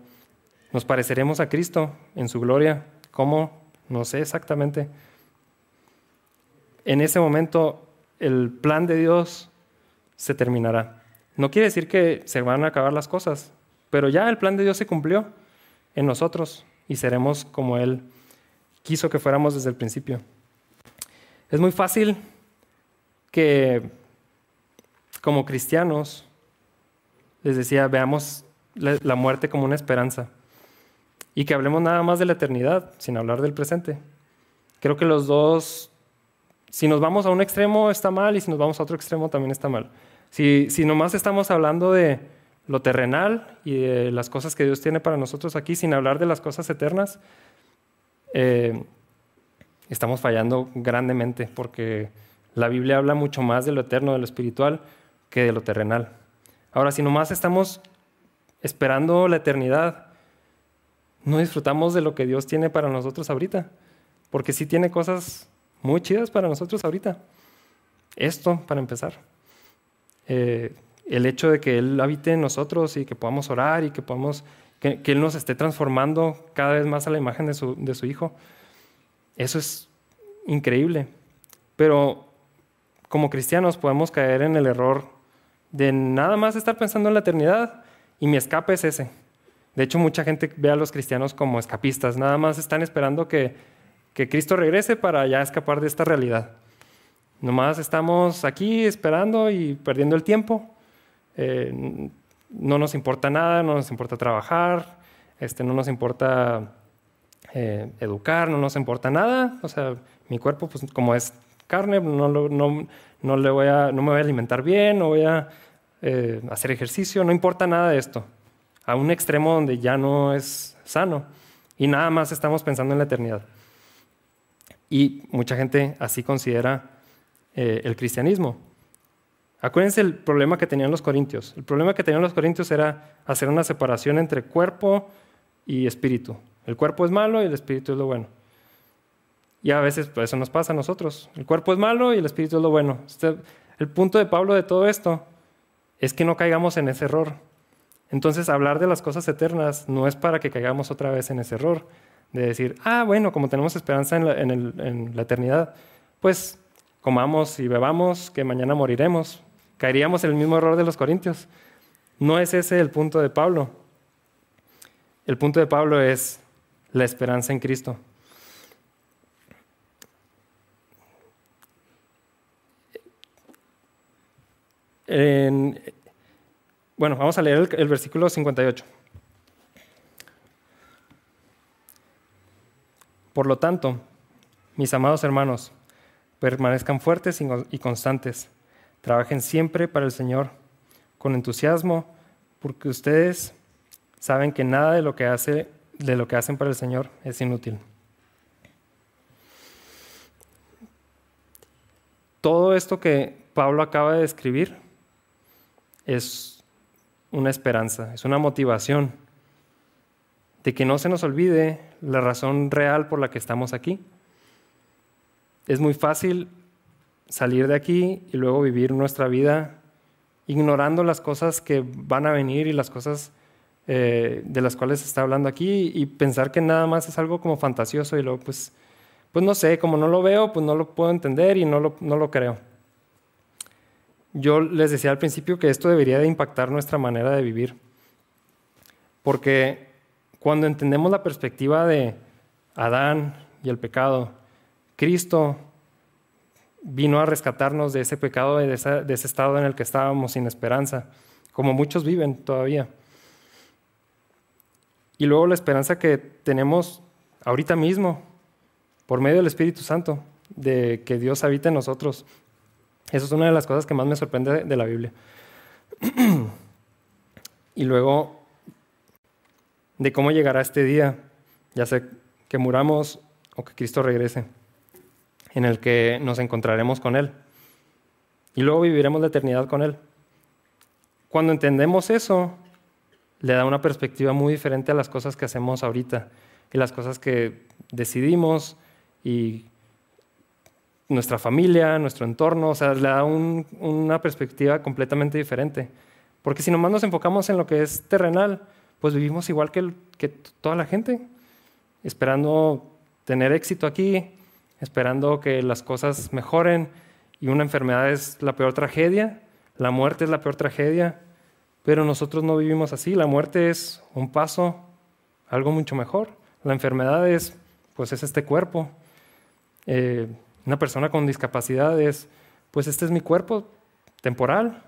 Nos pareceremos a Cristo en su gloria. ¿Cómo? No sé exactamente. En ese momento el plan de Dios se terminará. No quiere decir que se van a acabar las cosas, pero ya el plan de Dios se cumplió en nosotros y seremos como Él quiso que fuéramos desde el principio. Es muy fácil que como cristianos, les decía, veamos la, muerte como una esperanza y que hablemos nada más de la eternidad, sin hablar del presente. Creo que los dos, si nos vamos a un extremo está mal y si nos vamos a otro extremo también está mal. Si, si nomás estamos hablando de lo terrenal y de las cosas que Dios tiene para nosotros aquí, sin hablar de las cosas eternas, eh, estamos fallando grandemente porque la Biblia habla mucho más de lo eterno, de lo espiritual, que de lo terrenal. Ahora, si nomás estamos esperando la eternidad, no disfrutamos de lo que Dios tiene para nosotros ahorita, porque sí tiene cosas muy chidas para nosotros ahorita. Esto, para empezar. Eh, el hecho de que Él habite en nosotros y que podamos orar y que, podamos, que, Él nos esté transformando cada vez más a la imagen de su, de su Hijo, eso es increíble. Pero como cristianos podemos caer en el error de nada más estar pensando en la eternidad y mi escape es ese. De hecho, mucha gente ve a los cristianos como escapistas, nada más están esperando que, que Cristo regrese para ya escapar de esta realidad. Nomás estamos aquí esperando y perdiendo el tiempo. Eh, no nos importa nada, no nos importa trabajar, este, no nos importa eh, educar, no nos importa nada. O sea, mi cuerpo, pues como es carne, no, no, no, le voy a, no me voy a alimentar bien, no voy a eh, hacer ejercicio, no importa nada de esto. A un extremo donde ya no es sano. Y nada más estamos pensando en la eternidad. Y mucha gente así considera eh, el cristianismo. Acuérdense el problema que tenían los corintios. El problema que tenían los corintios era hacer una separación entre cuerpo y espíritu. El cuerpo es malo y el espíritu es lo bueno. Y a veces pues, eso nos pasa a nosotros. El cuerpo es malo y el espíritu es lo bueno. Este, el punto de Pablo de todo esto es que no caigamos en ese error. Entonces, hablar de las cosas eternas no es para que caigamos otra vez en ese error de decir, ah, bueno, como tenemos esperanza en la eternidad, pues comamos y bebamos, que mañana moriremos. Caeríamos en el mismo error de los corintios. No es ese el punto de Pablo. El punto de Pablo es la esperanza en Cristo. Bueno, vamos a leer el, versículo 58. Por lo tanto, mis amados hermanos, Permanezcan fuertes y constantes. Trabajen siempre para el Señor con entusiasmo, porque ustedes saben que nada de lo que, hace, de lo que hacen para el Señor es inútil. Todo esto que Pablo acaba de escribir es una esperanza, es una motivación de que no se nos olvide la razón real por la que estamos aquí es muy fácil salir de aquí y luego vivir nuestra vida ignorando las cosas que van a venir y las cosas eh, de las cuales se está hablando aquí y pensar que nada más es algo como fantasioso y luego pues, pues no sé, como no lo veo, pues no lo puedo entender y no lo, no lo creo. Yo les decía al principio que esto debería de impactar nuestra manera de vivir, porque cuando entendemos la perspectiva de Adán y el pecado, Cristo vino a rescatarnos de ese pecado, de, de ese estado en el que estábamos sin esperanza, como muchos viven todavía. Y luego la esperanza que tenemos ahorita mismo, por medio del Espíritu Santo, de que Dios habita en nosotros. Eso es una de las cosas que más me sorprende de la Biblia. [CLEARS THROAT] y luego de cómo llegará este día, ya sé que muramos o que Cristo regrese en el que nos encontraremos con Él. Y luego viviremos la eternidad con Él. Cuando entendemos eso, le da una perspectiva muy diferente a las cosas que hacemos ahorita y las cosas que decidimos y nuestra familia, nuestro entorno, o sea, le da una perspectiva completamente diferente. Porque si nomás nos enfocamos en lo que es terrenal, pues vivimos igual que, que toda la gente, esperando tener éxito aquí, esperando que las cosas mejoren y una enfermedad es la peor tragedia, la muerte es la peor tragedia, pero nosotros no vivimos así, la muerte es un paso, algo mucho mejor, la enfermedad es, pues es este cuerpo, eh, una persona con discapacidades, pues este es mi cuerpo temporal,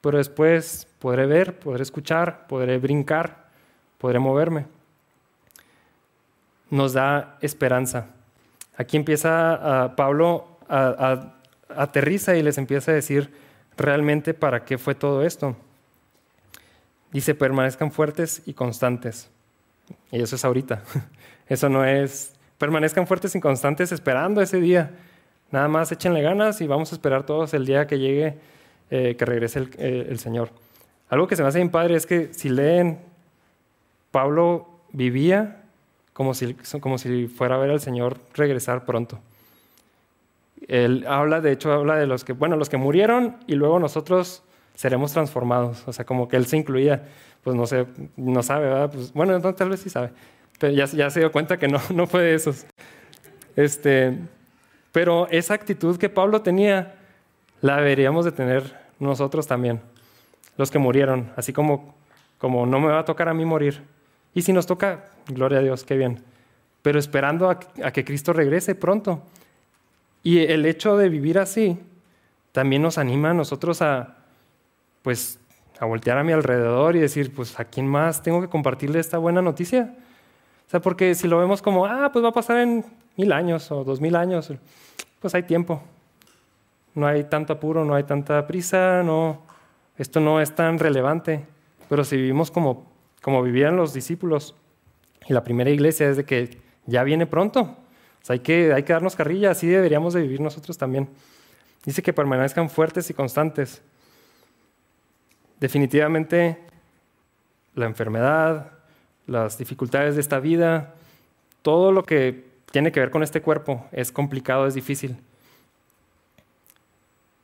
pero después podré ver, podré escuchar, podré brincar, podré moverme. Nos da esperanza. Aquí empieza Pablo a, aterriza y les empieza a decir realmente para qué fue todo esto. Dice, permanezcan fuertes y constantes. Y eso es ahorita. [LAUGHS] Eso no es, permanezcan fuertes y constantes esperando ese día. Nada más échenle ganas y vamos a esperar todos el día que llegue, eh, que regrese el, eh, el, Señor. Algo que se me hace bien padre es que si leen, Pablo vivía como si, como si fuera a ver al Señor regresar pronto. Él habla, de hecho, habla de los que, bueno, los que murieron y luego nosotros seremos transformados. O sea, como que él se incluía, pues no sé, no sabe, ¿verdad? Pues, bueno, tal vez sí sabe, pero ya, ya se dio cuenta que no, [LAUGHS] no fue de esos. Este, pero esa actitud que Pablo tenía, la deberíamos de tener nosotros también, los que murieron, así como, como no me va a tocar a mí morir, Y si nos toca, gloria a Dios, qué bien. Pero esperando a, que Cristo regrese pronto. Y el hecho de vivir así también nos anima a nosotros a, pues, a voltear a mi alrededor y decir, pues, ¿a quién más tengo que compartirle esta buena noticia? O sea, porque si lo vemos como, ah, pues va a pasar en mil años o dos mil años, pues hay tiempo. No hay tanto apuro, no hay tanta prisa, no, esto no es tan relevante. Pero si vivimos como, como vivían los discípulos y la primera iglesia, es de que ya viene pronto. O sea, hay que, hay que darnos carrilla, así deberíamos de vivir nosotros también. Dice que permanezcan fuertes y constantes. Definitivamente la enfermedad, las dificultades de esta vida, todo lo que tiene que ver con este cuerpo es complicado, es difícil.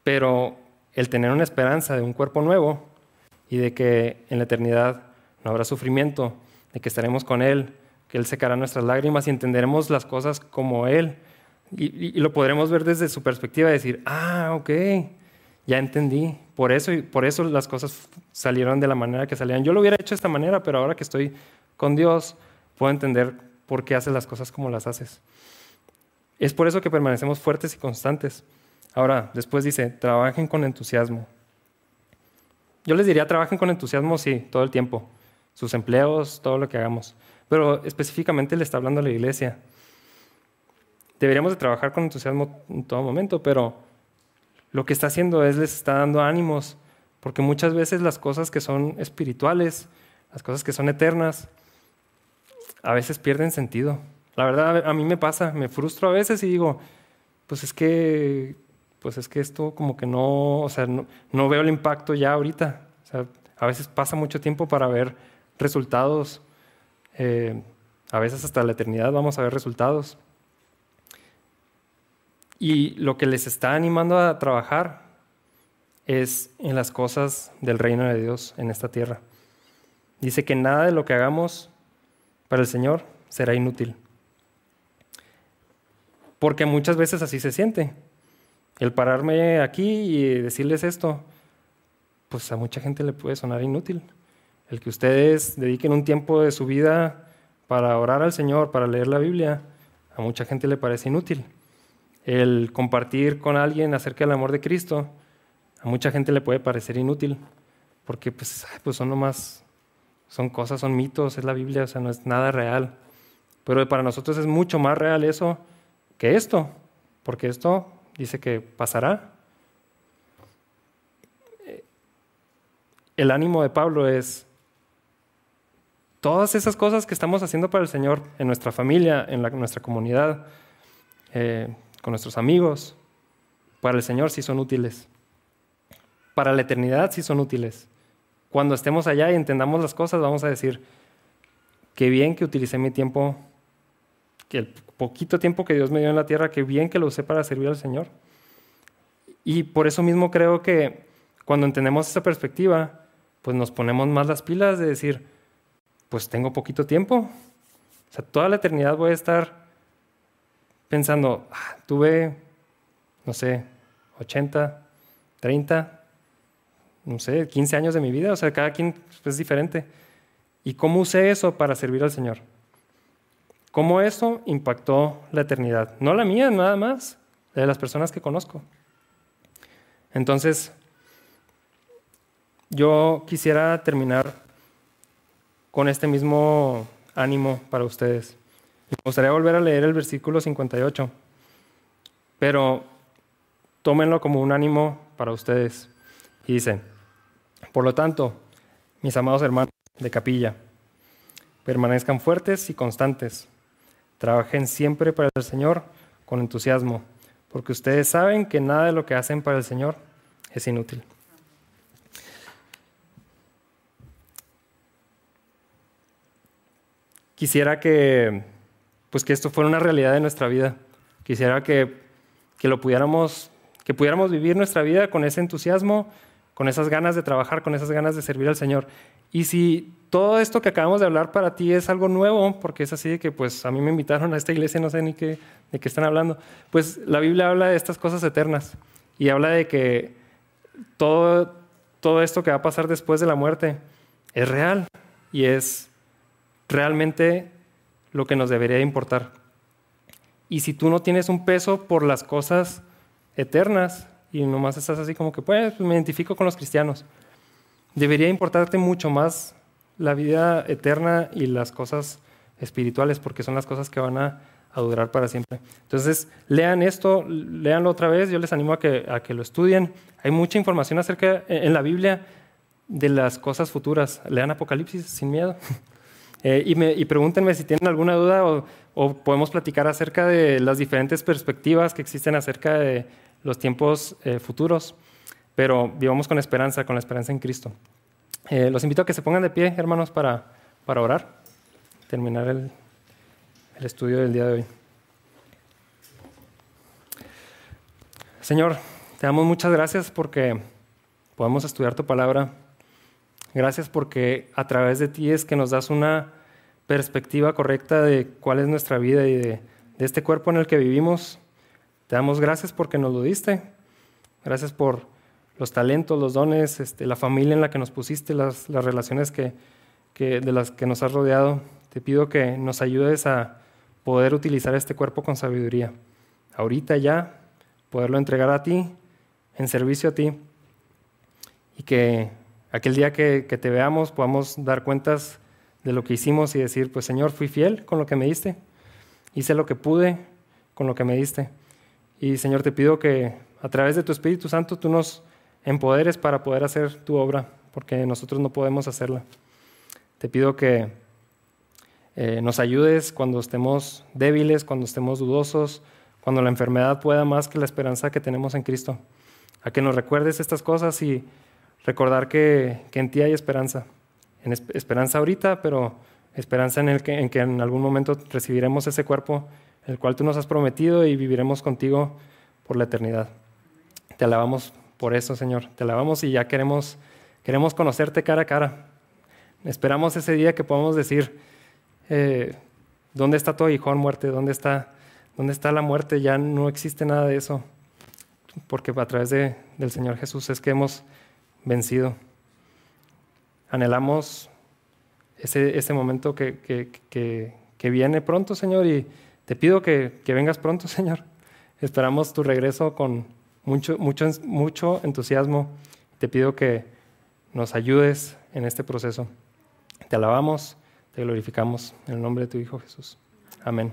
Pero el tener una esperanza de un cuerpo nuevo y de que en la eternidad no habrá sufrimiento, de que estaremos con Él, que Él secará nuestras lágrimas y entenderemos las cosas como Él. Y, lo podremos ver desde su perspectiva, decir, ah, ok, ya entendí. Por eso, por eso las cosas salieron de la manera que salían. Yo lo hubiera hecho de esta manera, pero ahora que estoy con Dios, puedo entender por qué haces las cosas como las haces. Es por eso que permanecemos fuertes y constantes. Ahora, después dice, trabajen con entusiasmo. Yo les diría, trabajen con entusiasmo, sí, todo el tiempo. Sus empleos, todo lo que hagamos. Pero específicamente le está hablando a la iglesia. Deberíamos de trabajar con entusiasmo en todo momento, pero lo que está haciendo es les está dando ánimos, porque muchas veces las cosas que son espirituales, las cosas que son eternas, a veces pierden sentido. La verdad, a mí me pasa, me frustro a veces y digo, pues es que, pues es que esto como que no, o sea, no, veo el impacto ya ahorita. O sea, a veces pasa mucho tiempo para ver resultados. Eh, a veces hasta la eternidad vamos a ver resultados. Y lo que les está animando a trabajar es en las cosas del reino de Dios en esta tierra. Dice que nada de lo que hagamos para el Señor será inútil. Porque muchas veces así se siente. El pararme aquí y decirles esto, pues a mucha gente le puede sonar inútil. El que ustedes dediquen un tiempo de su vida para orar al Señor, para leer la Biblia, a mucha gente le parece inútil. El compartir con alguien acerca del amor de Cristo, a mucha gente le puede parecer inútil, porque pues, pues son nomás son cosas, son mitos, es la Biblia, o sea, no es nada real. Pero para nosotros es mucho más real eso que esto, porque esto dice que pasará. El ánimo de Pablo es todas esas cosas que estamos haciendo para el Señor en nuestra familia, en, nuestra comunidad, eh, con nuestros amigos, para el Señor sí son útiles. Para la eternidad sí son útiles. Cuando estemos allá y entendamos las cosas, vamos a decir, qué bien que utilicé mi tiempo, que el poquito tiempo que Dios me dio en la tierra, qué bien que lo usé para servir al Señor. Y por eso mismo creo que cuando entendemos esa perspectiva, pues nos ponemos más las pilas de decir, pues tengo poquito tiempo. O sea, toda la eternidad voy a estar pensando, ah, tuve, no sé, 80, 30, no sé, 15 años de mi vida, o sea, cada quien es diferente. ¿Y cómo usé eso para servir al Señor? ¿Cómo eso impactó la eternidad? No la mía, nada más, la de las personas que conozco. Entonces, yo quisiera terminar con este mismo ánimo para ustedes. Me gustaría volver a leer el versículo 58, pero tómenlo como un ánimo para ustedes. Y dice, por lo tanto, mis amados hermanos de capilla, permanezcan fuertes y constantes. Trabajen siempre para el Señor con entusiasmo, porque ustedes saben que nada de lo que hacen para el Señor es inútil. Quisiera que, pues que esto fuera una realidad de nuestra vida. Quisiera que, que lo pudiéramos, que pudiéramos vivir nuestra vida con ese entusiasmo, con esas ganas de trabajar, con esas ganas de servir al Señor. Y si todo esto que acabamos de hablar para ti es algo nuevo, porque es así de que pues a mí me invitaron a esta iglesia, no sé ni qué, de qué están hablando, pues la Biblia habla de estas cosas eternas y habla de que todo, todo esto que va a pasar después de la muerte es real y es realmente lo que nos debería importar. Y si tú no tienes un peso por las cosas eternas y nomás estás así como que, pues, me identifico con los cristianos, debería importarte mucho más la vida eterna y las cosas espirituales, porque son las cosas que van a, durar para siempre. Entonces, lean esto, leanlo otra vez, yo les animo a que, a que lo estudien. Hay mucha información acerca en la Biblia de las cosas futuras. Lean Apocalipsis sin miedo. [LAUGHS] Eh, y, me, y, pregúntenme si tienen alguna duda o, podemos platicar acerca de las diferentes perspectivas que existen acerca de los tiempos eh, futuros. Pero vivamos con esperanza, con la esperanza en Cristo. Eh, los invito a que se pongan de pie, hermanos, para, para orar, terminar el, el estudio del día de hoy. Señor, te damos muchas gracias porque podemos estudiar tu palabra. Gracias porque a través de ti es que nos das una perspectiva correcta de cuál es nuestra vida y de, este cuerpo en el que vivimos. Te damos gracias porque nos lo diste. Gracias por los talentos, los dones, este, la familia en la que nos pusiste, las, relaciones que, de las que nos has rodeado. Te pido que nos ayudes a poder utilizar este cuerpo con sabiduría. Ahorita ya, poderlo entregar a ti, en servicio a ti, y que aquel día que, te veamos podamos dar cuentas de lo que hicimos y decir, pues Señor, fui fiel con lo que me diste, hice lo que pude con lo que me diste. Y Señor, te pido que a través de tu Espíritu Santo tú nos empoderes para poder hacer tu obra, porque nosotros no podemos hacerla. Te pido que eh, nos ayudes cuando estemos débiles, cuando estemos dudosos, cuando la enfermedad pueda más que la esperanza que tenemos en Cristo. A que nos recuerdes estas cosas y recordar que, en ti hay esperanza. Esperanza ahorita, pero esperanza en, el que, en que en algún momento recibiremos ese cuerpo, el cual tú nos has prometido y viviremos contigo por la eternidad. Te alabamos por eso, Señor. Te alabamos y ya queremos, queremos conocerte cara a cara. Esperamos ese día que podamos decir, eh, ¿dónde está tu aguijón, muerte? ¿Dónde está, ¿Dónde está la muerte? Ya no existe nada de eso, porque a través de, del Señor Jesús es que hemos vencido. Anhelamos ese, ese momento que, que, que, que, viene pronto, Señor, y te pido que, vengas pronto, [LAUGHS] Señor. Esperamos tu regreso con mucho, mucho, mucho entusiasmo. Te pido que nos ayudes en este proceso. Te alabamos te glorificamos en el nombre de tu Hijo Jesús. Amén.